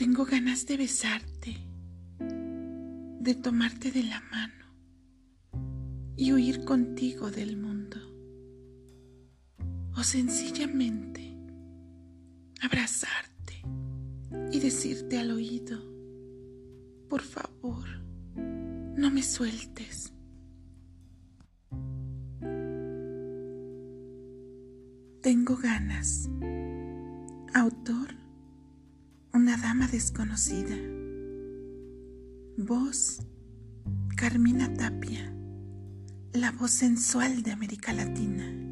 Tengo ganas de besarte, de tomarte de la mano y huir contigo del mundo. O sencillamente abrazarte y decirte al oído, por favor, no me sueltes. Tengo ganas. Autor, una dama desconocida. Voz, Carmina Tapia, la voz sensual de América Latina.